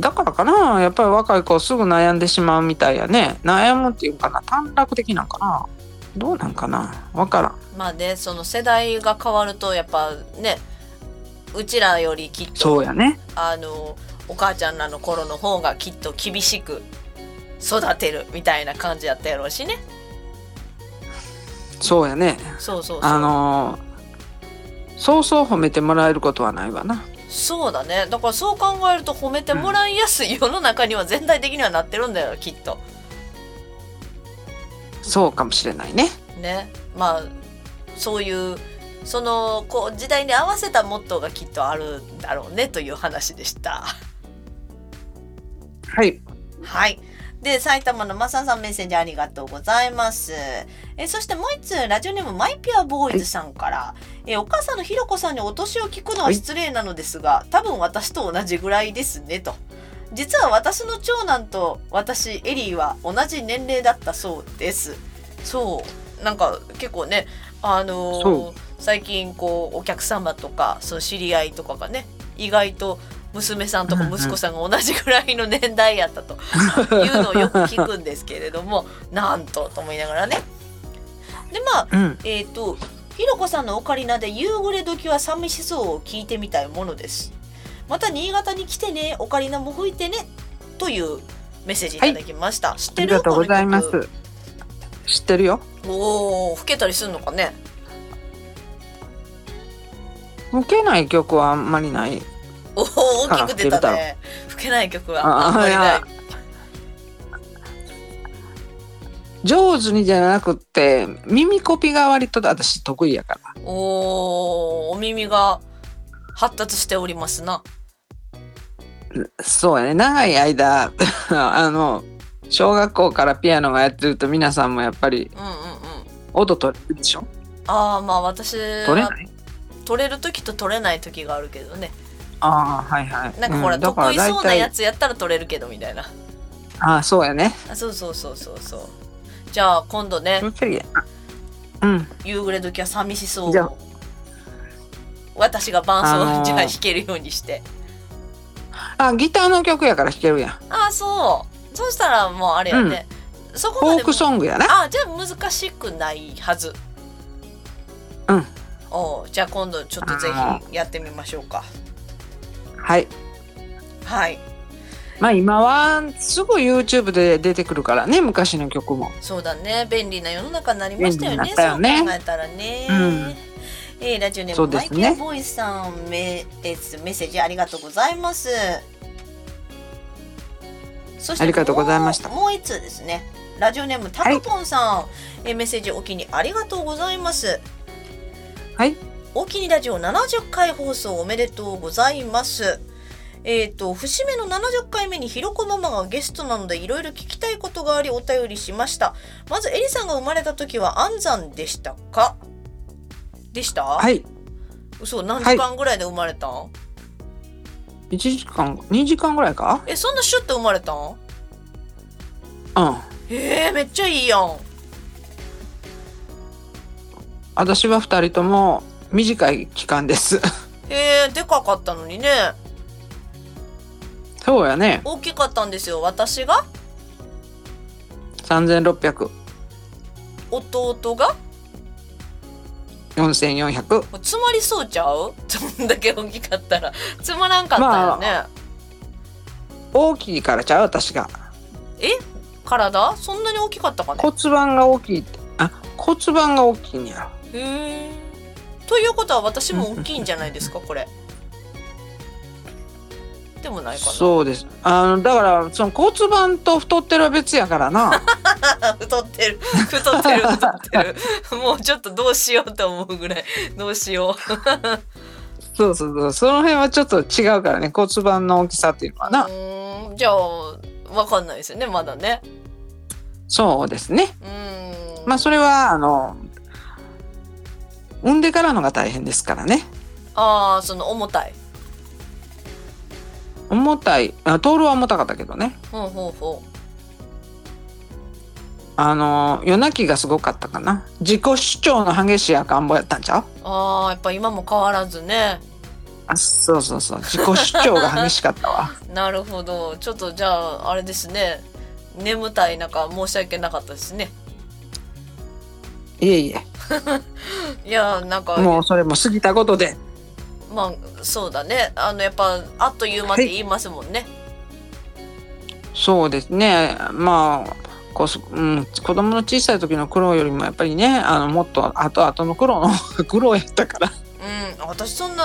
だからかなやっぱり若い子すぐ悩んでしまうみたいやね。悩むっていうかな短絡的なんかなどうなんかな？わからん。まあねその世代が変わるとやっぱねうちらよりきっとそうやね。あのお母ちゃんらの頃の方がきっと厳しく育てるみたいな感じやったやろうしね。そうやね。そうそうそう。あのーそうそう褒めてもらえることはないわな。そうだね。だからそう考えると褒めてもらいやすい世の中には全体的にはなってるんだよきっとそうかもしれないねねまあそういうそのこう時代に合わせたモットーがきっとあるんだろうねという話でした。はいはい。で、埼玉のマサさんメッセージありがとうございます。えそしてもう一つ、ラジオネームマイピュアボーイズさんから、えお母さんのひろこさんにお年を聞くのは失礼なのですが、多分私と同じぐらいですね、と。実は私の長男と私、エリーは同じ年齢だったそうです。そう。なんか結構ね、あのーそ最近こうお客様とかその知り合いとかがね意外と娘さんとか息子さんが同じぐらいの年代やったと いうのをよく聞くんですけれどもなんとと思いながらね。でまあうんえっ、とひろこさんのオカリナで夕暮れ時は寂しそうを聞いてみたいものです。また新潟に来てねオカリナも吹いてねというメッセージい。ただきました。知っあてる？りがとうございます。知ってるよ。おお吹けたりするのかね。受けない曲はあんまりない。おお大きく出たね。吹けない曲は。あんまりない。上手にじゃなくって耳コピが割と私得意やから。おおお耳が発達しておりますな。そうやね。長い間 あの小学校からピアノがやってると皆さんもやっぱりうんうんうん。音取れるでしょ？ああまあ私取れない？取れる時と取れない時があるけどね。ああはいはい。なんかほら、うん得意そうなやつやったら取れるけどみたいな。ああそうやね。あそうそうそうそうそう。じゃあ今度ねうん。夕暮れ時は寂しそう。じゃあ私が伴奏じゃあ弾けるようにして。あギターの曲やから弾けるやん。ああそう。そしたらもうあれやね、そこまでフォークソングやな。あじゃあ難しくないはず。うん。おうじゃあ今度ちょっとぜひやってみましょうか。はい。はい。まあ今はすぐ YouTube で出てくるからね昔の曲も。そうだね。便利な世の中になりましたよね。ね。そう考えたらね、うんえーラジオネーム、ね。マイケルボーイスさんメえーメッセージありがとうございます。そしてありがとうございました。もう一通ですね。ラジオネームタカポンさん、えーメッセージお気にありがとうございます。はい。お気にラジオ70回放送おめでとうございます。えっ、と節目の70回目にひろこママがゲストなのでいろいろ聞きたいことがありお便りしました。まずエリさんが生まれた時は安産でしたか？でした、はい。嘘何時間ぐらいで生まれたん、1時間2時間ぐらいか？えそんなシュッと生まれたん？うん。えー、めっちゃいいやん。私は2人とも短い期間です。えー、でかかったのにね。そうやね。大きかったんですよ。私が？3600弟が？4400詰まりそうちゃう？そんだけ大きかったらつまらんかったよね、大きいからちゃう私が。え？体？そんなに大きかったかね？骨盤が大きいあ骨盤が大きいんや。へえということは私も大きいんじゃないですかこれでもないかな。そうです。あのだからその骨盤と太ってるは別やからな。太ってる。太ってる太ってる。もうちょっとどうしようと思うぐらい。どうしよう。そうそうそう。その辺はちょっと違うからね。骨盤の大きさっていうのはな、うーん。じゃあわかんないですよね。まだね。そうですね。うーん。まあそれはあの産んでからのが大変ですからね。ああその重たい重たいあトールは重たかったけどね。ほうほうほあの夜泣きがすごかったかな。自己主張の激しい赤ん坊やったんちゃうう？あーやっぱ今も変わらずね。あそうそうそう。自己主張が激しかったわ。なるほど。ちょっとじゃああれですね。眠たい中申し訳なかったですね。いえいえ。いやなんかもうそれも過ぎたことでまあそうだね。あのやっぱあっという間って言いますもんね、そうですね。まあこそ、うん、子供の小さい時の苦労よりもやっぱりねあのもっと後々の苦労の 苦労やったから。うん。私そんな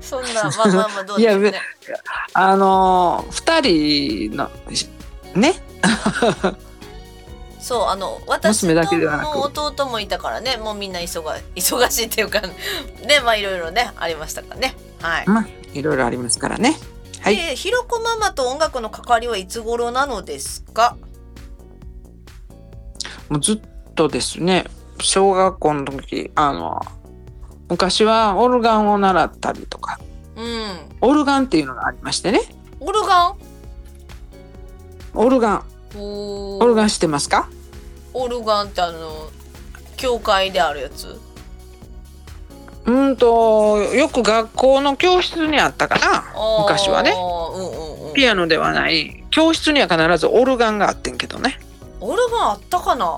そんな まあまあまあどうでしょうね。いやあの二人のねそうあの私娘だけではなく。の弟もいたからねもうみんな忙 忙しいっていうかねまあいろいろねありましたからね。はい、まあいろいろありますからね。はい。でひろこママと音楽の関わりはいつ頃なのですか？もうずっとですね小学校の時あの昔はオルガンを習ったりとか。うん。オルガンっていうのがありましてね。オルガン？オルガンおオルガン知ってますか？オルガンってあの教会であるやつ？うんとよく学校の教室にあったかな？昔はね。うんうんうん。ピアノではない。教室には必ずオルガンがあってんけどね。オルガンあったかな？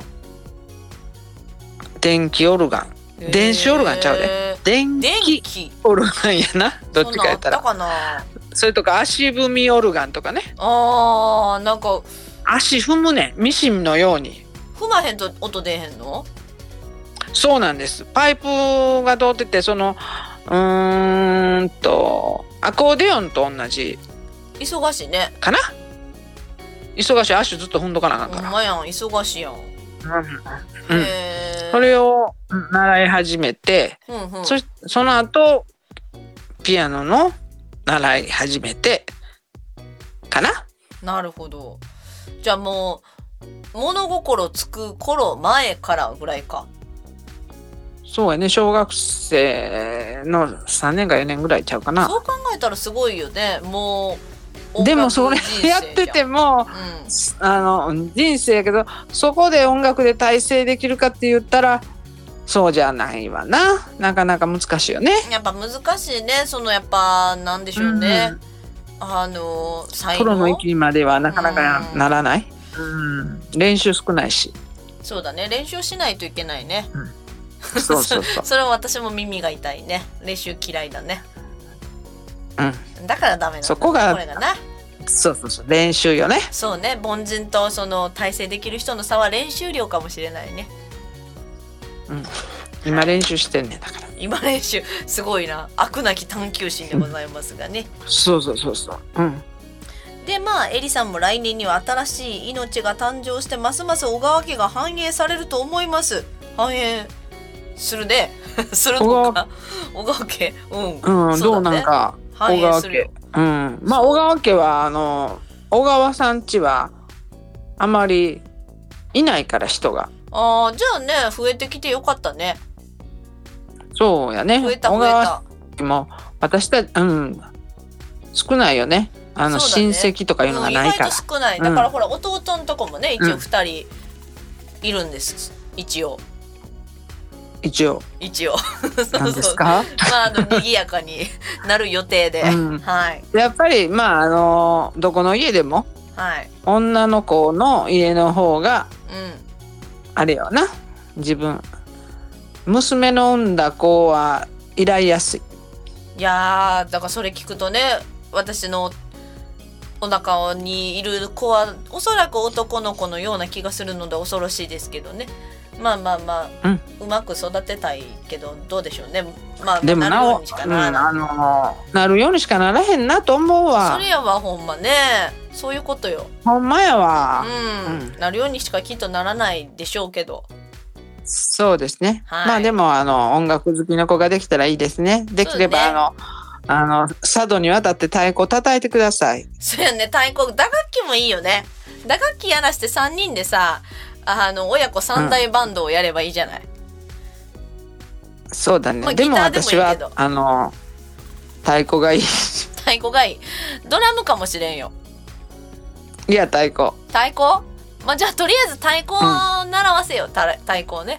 電気オルガン。電子オルガンちゃうで。へ電気気。オルガンやな？どっちかやったら。それとか足踏みオルガンとかね。あーなんか足踏むね。ミシンのように。踏まへんと音出えへんの？そうなんです。パイプが通っててそのうーんとアコーディオンと同じ。忙しいね。かな？忙しい。足ずっと踏んどかなあかんほから。んまやん。忙しいやん、うん。へー。それを習い始めて、うんうん。そその後ピアノの習い始めてかな？なるほどじゃあも物心つく頃前からぐらいか。そうやね。小学生の3年か4年ぐらいちゃうかな。そう考えたらすごいよね。もうでもそれやってても、うん、あの人生やけどそこで音楽で大成できるかって言ったらそうじゃないわな。なかなか難しいよね。やっぱ難しいね。そのやっぱなんでしょうね、うん、あの最後？プロの域まではなかなかならない、うん、練習少ないし。そうだね。練習しないといけないね、うん。そうそうそう。それは私も耳が痛いね。練習嫌いだね。うん。だからダメなそこがこれがな。そうそうそう。練習よね。そうね。凡人とその体制できる人の差は練習量かもしれないね。うん今練習してんねんだから。今練習すごいな。飽くなき探求心でございますがね、うん、そうそうそうそう。うん。でまあエリさんも来年には新しい命が誕生してますます小川家が繁栄されると思います。繁栄するね。するのか。小川。家。うん、うん、どうなんか小川家。うん。まあ小川家はあの小川さんちはあまりいないから人が。ああじゃあね増えてきてよかったねそうやね。増えた増えた。も私たちうん。少ないよね。あの、ね、親戚とかいうのがないから、うん、少ない。だからほら、弟のとこもね一応2人いるんです、うん、一応。一応。一応。そうですか？まああの賑やかに なる予定で、うん、はい。やっぱりまああのどこの家でも、はい、女の子の家の方が、うん、あれよな。自分娘の産んだ子は依頼やすいいやだからそれ聞くとね私のお腹にいる子はおそらく男の子のような気がするので恐ろしいですけどね。まあまあまあ、うん、うまく育てたいけどどうでしょうね。まあでもなお、うん、あのなるようにしかならへんなと思うわ。それやわほんまね。そういうことよ。ほんまやわ。うん、うん、なるようにしかきっとならないでしょうけどそうですね、はい、まあでもあの音楽好きの子ができたらいいですね。できれば、ね、あのあの佐渡に渡って太鼓叩いてください。そうやね太鼓。打楽器もいいよね。打楽器やらして3人でさあの親子三大バンドをやればいいじゃない、うん、そうだね、まあ、でも私はあの太鼓がいい。太鼓がいい。ドラムかもしれんよ。いや太鼓。太鼓？まあじゃあとりあえず太鼓を習わせよ、うん、太鼓をね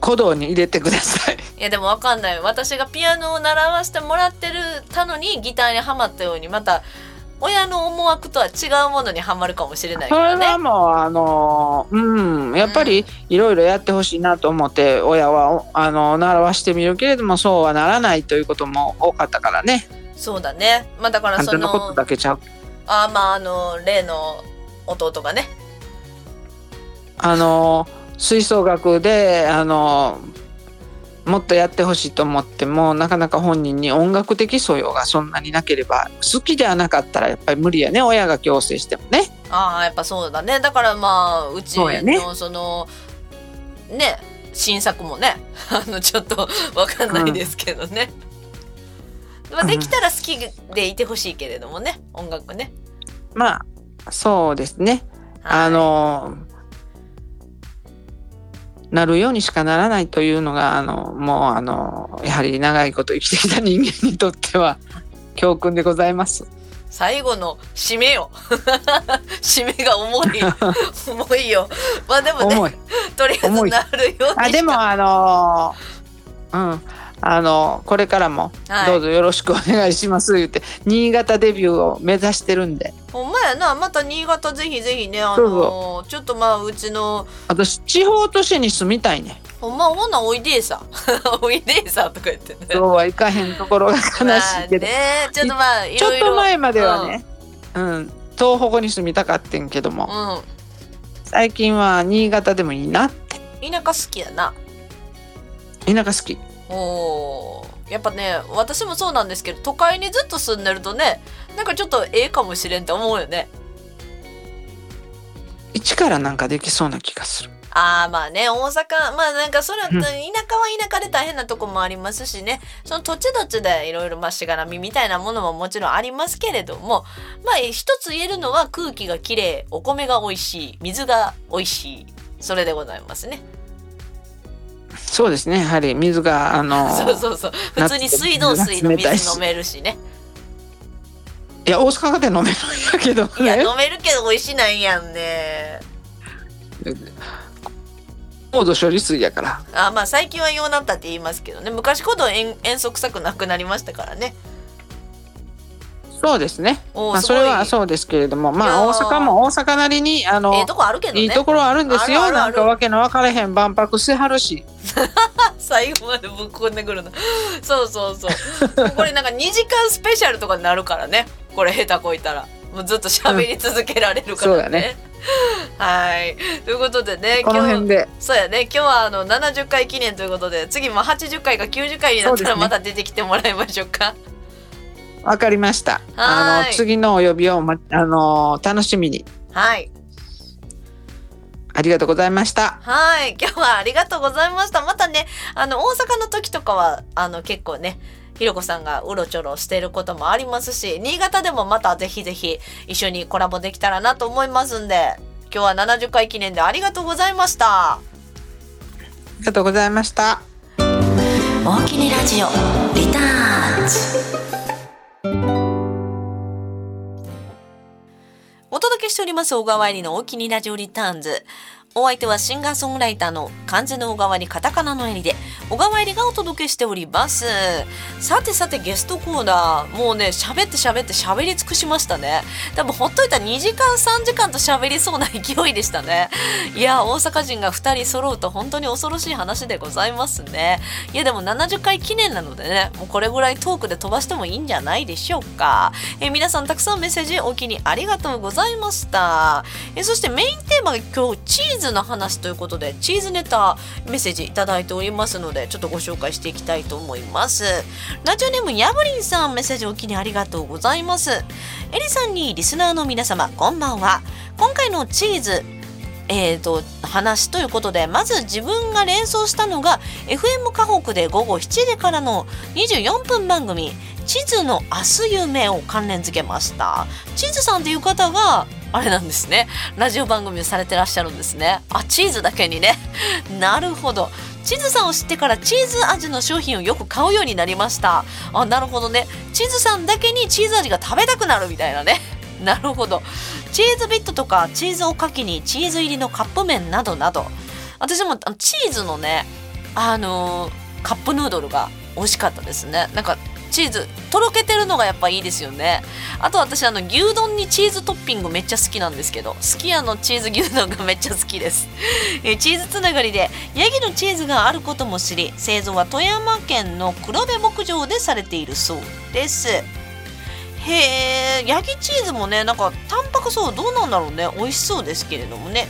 鼓動に入れてください いやでもわかんない私がピアノを習わせてもらってるたのにギターにはまったようにまた親の思惑とは違うものにはまるかもしれないからね。それはもうあのうんやっぱりいろいろやってほしいなと思って、親はあの習わしてみるけれどもそうはならないということも多かったからね。そうだね。まあだからその。のことだけちゃう。あまああの例の弟がね。あの吹奏楽であのもっとやってほしいと思ってもなかなか本人に音楽的素養がそんなになければ好きではなかったらやっぱり無理やね親が強制してもね。ああやっぱそうだねだからまあうちのそのねね新作もね あのちょっとわかんないですけどね。うん、まあ、できたら好きでいてほしいけれどもね音楽ね。まあそうですね。はい、あのなるようにしかならないというのがあのもうあのやはり長いこと生きてきた人間にとっては 教訓でございます。最後の締めよ。締めが重い。重いよ。まあでもねとりあえずなるようにあでもあのうんあのこれからもどうぞよろしくお願いします、言って新潟デビューを目指してるんで。ほんまやな。また新潟ぜひぜひねあのちょっとまあうちの私地方都市に住みたいね。ほんまほなおいでさ。おいでさとか言ってね。そうはいかへんところが悲しいけど、ね、ちょっとまあちょっと前まではね、うん、うん、東北に住みたかってんけども、うん、最近は新潟でもいいなって。田舎好きやな。田舎好きおやっぱね私もそうなんですけど都会にずっと住んでるとねなんかちょっとええかもしれんって思うよね。一からなんかできそうな気がする。ああまあね大阪まあなんかそれは田舎は田舎で大変なとこもありますしね。その土地土地でいろいろまあしがらみみたいなものももちろんありますけれどもまあ一つ言えるのは空気がきれいお米が美味しい水が美味しい。それでございますね。そうですね。やはり水があのそうそうそう。普通に水道水の水 飲めるしね。いや大阪で飲めるんやけど、ね、いや飲めるけど美味しないやんね。高度処理水やから。あまあ最近はようなったって言いますけどね。昔ほど塩塩素臭くなくなりましたからねそうですね。まあそれはそうですけれども。まあ大阪も大阪なりにあの、ええとこあるけど、ね、いいところあるんですよ。なんかわけの分からへん万博してはるし。最後までぶっこんでくるの。そうそうそう。これなんか2時間スペシャルとかになるからね。これ下手こいたら。もうずっと喋り続けられるからね、うん、ね。はい。ということでねこの辺で。そうやね。今日はあの70回記念ということで次も80回か90回になったらまた出てきてもらいましょうか。わ、かりました。あの次のお呼びを、ま、あの楽しみに。はい。ありがとうございました。はい。今日はありがとうございました。またね、あの、大阪の時とかは、あの、結構ね、ひろこさんがうろちょろしていることもありますし、新潟でもまたぜひぜひ一緒にコラボできたらなと思いますんで、今日は70回記念でありがとうございました。ありがとうございました。大きにラジオリターンお届けしております小川入りのお気にラジオリターンズ。お相手はシンガーソングライターの漢字の小川にカタカナの襟で小川入りがお届けしております。さてさてゲストコーナーもうね喋って喋って喋り尽くしましたね。多分ほっといたら2時間3時間と喋りそうな勢いでしたね。いや大阪人が2人揃うと本当に恐ろしい話でございますね。いやでも70回記念なのでねもうこれぐらいトークで飛ばしてもいいんじゃないでしょうか。え皆さんたくさんメッセージお気にありがとうございました。えそしてメインテーマが今日チーズズの話ということでチーズネタメッセージいただいておりますのでちょっとご紹介していきたいと思います。ラジオネームヤブリンさんメッセージおきにありがとうございます。エリさんにリスナーの皆様こんばんは。今回のチーズえーと、話ということでまず自分が連想したのが FM 河北で午後7時からの24分番組「地図の明日夢」を関連付けました。地図さんという方があれなんですね。ラジオ番組をされてらっしゃるんですね。あチーズだけにね。なるほど。チーズさんを知ってからチーズ味の商品をよく買うようになりました。あなるほどね。チーズさんだけにチーズ味が食べたくなるみたいなね。なるほど。チーズビットとかチーズおかきにチーズ入りのカップ麺などなど。私もチーズのねあのー、カップヌードルが美味しかったですね。なんかチーズとろけてるのがやっぱいいですよね。あと私あの牛丼にチーズトッピングめっちゃ好きなんですけどすき家のチーズ牛丼がめっちゃ好きです。えチーズつながりでヤギのチーズがあることも知り製造は富山県の黒部牧場でされているそうです。へえヤギチーズもねなんかタンパク層どうなんだろうね。美味しそうですけれどもね。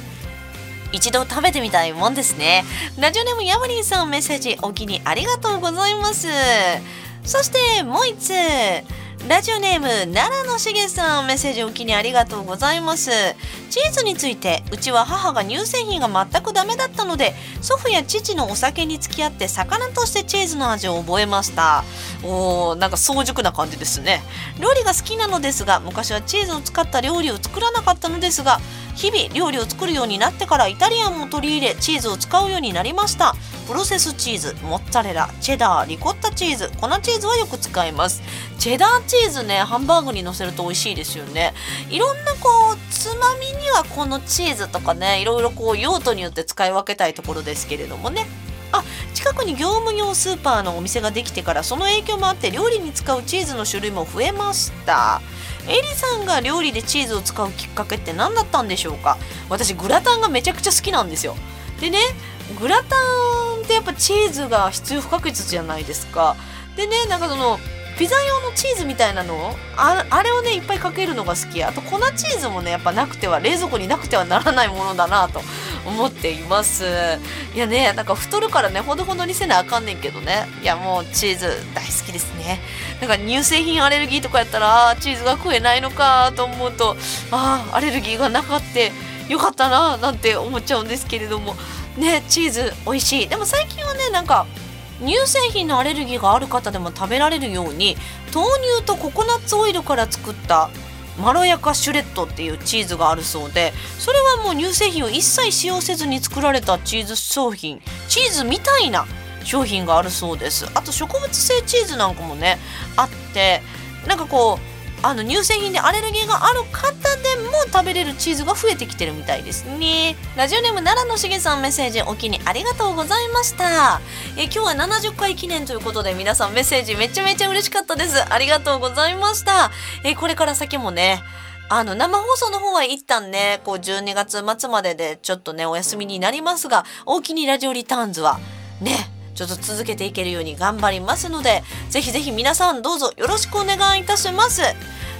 一度食べてみたいもんですね。ラジオネームヤマリンさんメッセージお気にありがとうございます。そしてもう一つ。ラジオネーム奈良のしげさんメッセージおきにありがとうございます。チーズについてうちは母が乳製品が全くダメだったので祖父や父のお酒に付き合って魚としてチーズの味を覚えました。おーなんか早熟な感じですね。料理が好きなのですが昔はチーズを使った料理を作らなかったのですが日々料理を作るようになってからイタリアンも取り入れチーズを使うようになりました。プロセスチーズモッツァレラチェダーリコッタチーズ粉チーズはよく使います。チェダーチーズねハンバーグにのせると美味しいですよね。いろんなこうつまみにはこのチーズとかねいろいろこう用途によって使い分けたいところですけれどもね。あ近くに業務用スーパーのお店ができてからその影響もあって料理に使うチーズの種類も増えました。エリさんが料理でチーズを使うきっかけって何だったんでしょうか？私グラタンがめちゃくちゃ好きなんですよ。でねグラタンってやっぱチーズが必要不可欠じゃないですか。でねなんかそのピザ用のチーズみたいなの？ああれをねいっぱいかけるのが好き。あと粉チーズもねやっぱなくては冷蔵庫になくてはならないものだなと思っています。いやねなんか太るからねほどほどにせなあかんねんけどね。いやもうチーズ大好きですね。なんか乳製品アレルギーとかやったらあチーズが食えないのかと思うとああアレルギーがなかってよかったななんて思っちゃうんですけれども。ねチーズ美味しい。でも最近はねなんか乳製品のアレルギーがある方でも食べられるように豆乳とココナッツオイルから作ったまろやかシュレットっていうチーズがあるそうでそれはもう乳製品を一切使用せずに作られたチーズ商品チーズみたいな商品があるそうです。あと植物性チーズなんかもねあってなんかこうあの乳製品でアレルギーがある方でも食べれるチーズが増えてきてるみたいですね。ラジオネーム奈良のしげさんメッセージお気にありがとうございました。え今日は70回記念ということで皆さんメッセージめちゃめちゃ嬉しかったです。ありがとうございました。えこれから先もねあの生放送の方は一旦ね。こう12月末まででちょっとねお休みになりますが大きにラジオリターンズはねちょっと続けていけるように頑張りますのでぜひぜひ皆さんどうぞよろしくお願いいたします。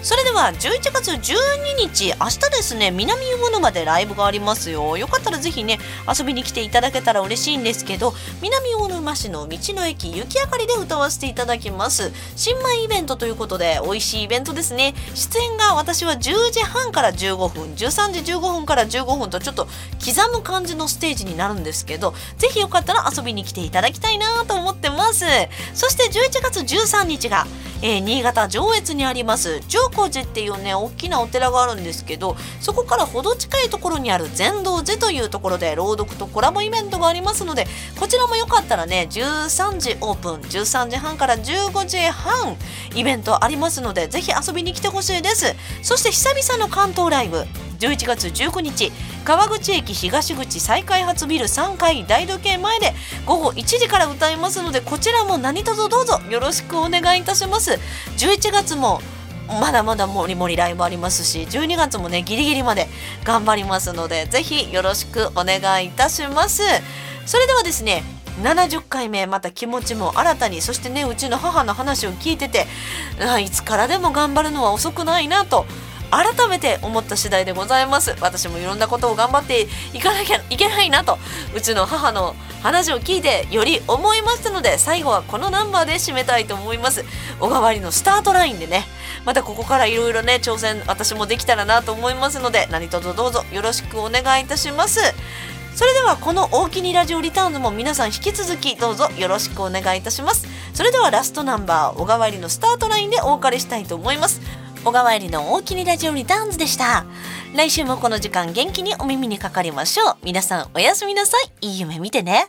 それでは11月12日明日ですね南魚沼でライブがありますよ。よかったらぜひね遊びに来ていただけたら嬉しいんですけど南魚沼市の道の駅雪あかりで歌わせていただきます。新米イベントということで美味しいイベントですね。出演が私は10時半から15分13時15分から15分とちょっと刻む感じのステージになるんですけどぜひよかったら遊びに来ていただきたいなと思ってます。そして11月13日がえー、新潟上越にあります上光寺っていうね大きなお寺があるんですけどそこからほど近いところにある禅道寺というところで朗読とコラボイベントがありますのでこちらもよかったらね13時オープン13時半から15時半イベントありますのでぜひ遊びに来てほしいです。そして久々の関東ライブ11月19日川口駅東口再開発ビル3階大時計前で午後1時から歌いますのでこちらも何卒どうぞよろしくお願いいたします。11月もまだまだもりもりライブありますし12月もねギリギリまで頑張りますのでぜひよろしくお願いいたします。それではですね70回目また気持ちも新たにそしてねうちの母の話を聞いてていつからでも頑張るのは遅くないなと改めて思った次第でございます。私もいろんなことを頑張っていかなきゃいけないなとうちの母の話を聞いてより思いましたので最後はこのナンバーで締めたいと思います。小川りのスタートラインでねまたここからいろいろね挑戦私もできたらなと思いますので何卒どうぞよろしくお願いいたします。それではこの大きにラジオリターンズも皆さん引き続きどうぞよろしくお願いいたします。それではラストナンバー小川りのスタートラインでお別れしたいと思います。小川入りの大きにラジオリターンズでした。来週もこの時間元気にお耳にかかりましょう。皆さんおやすみなさい。いい夢見てね。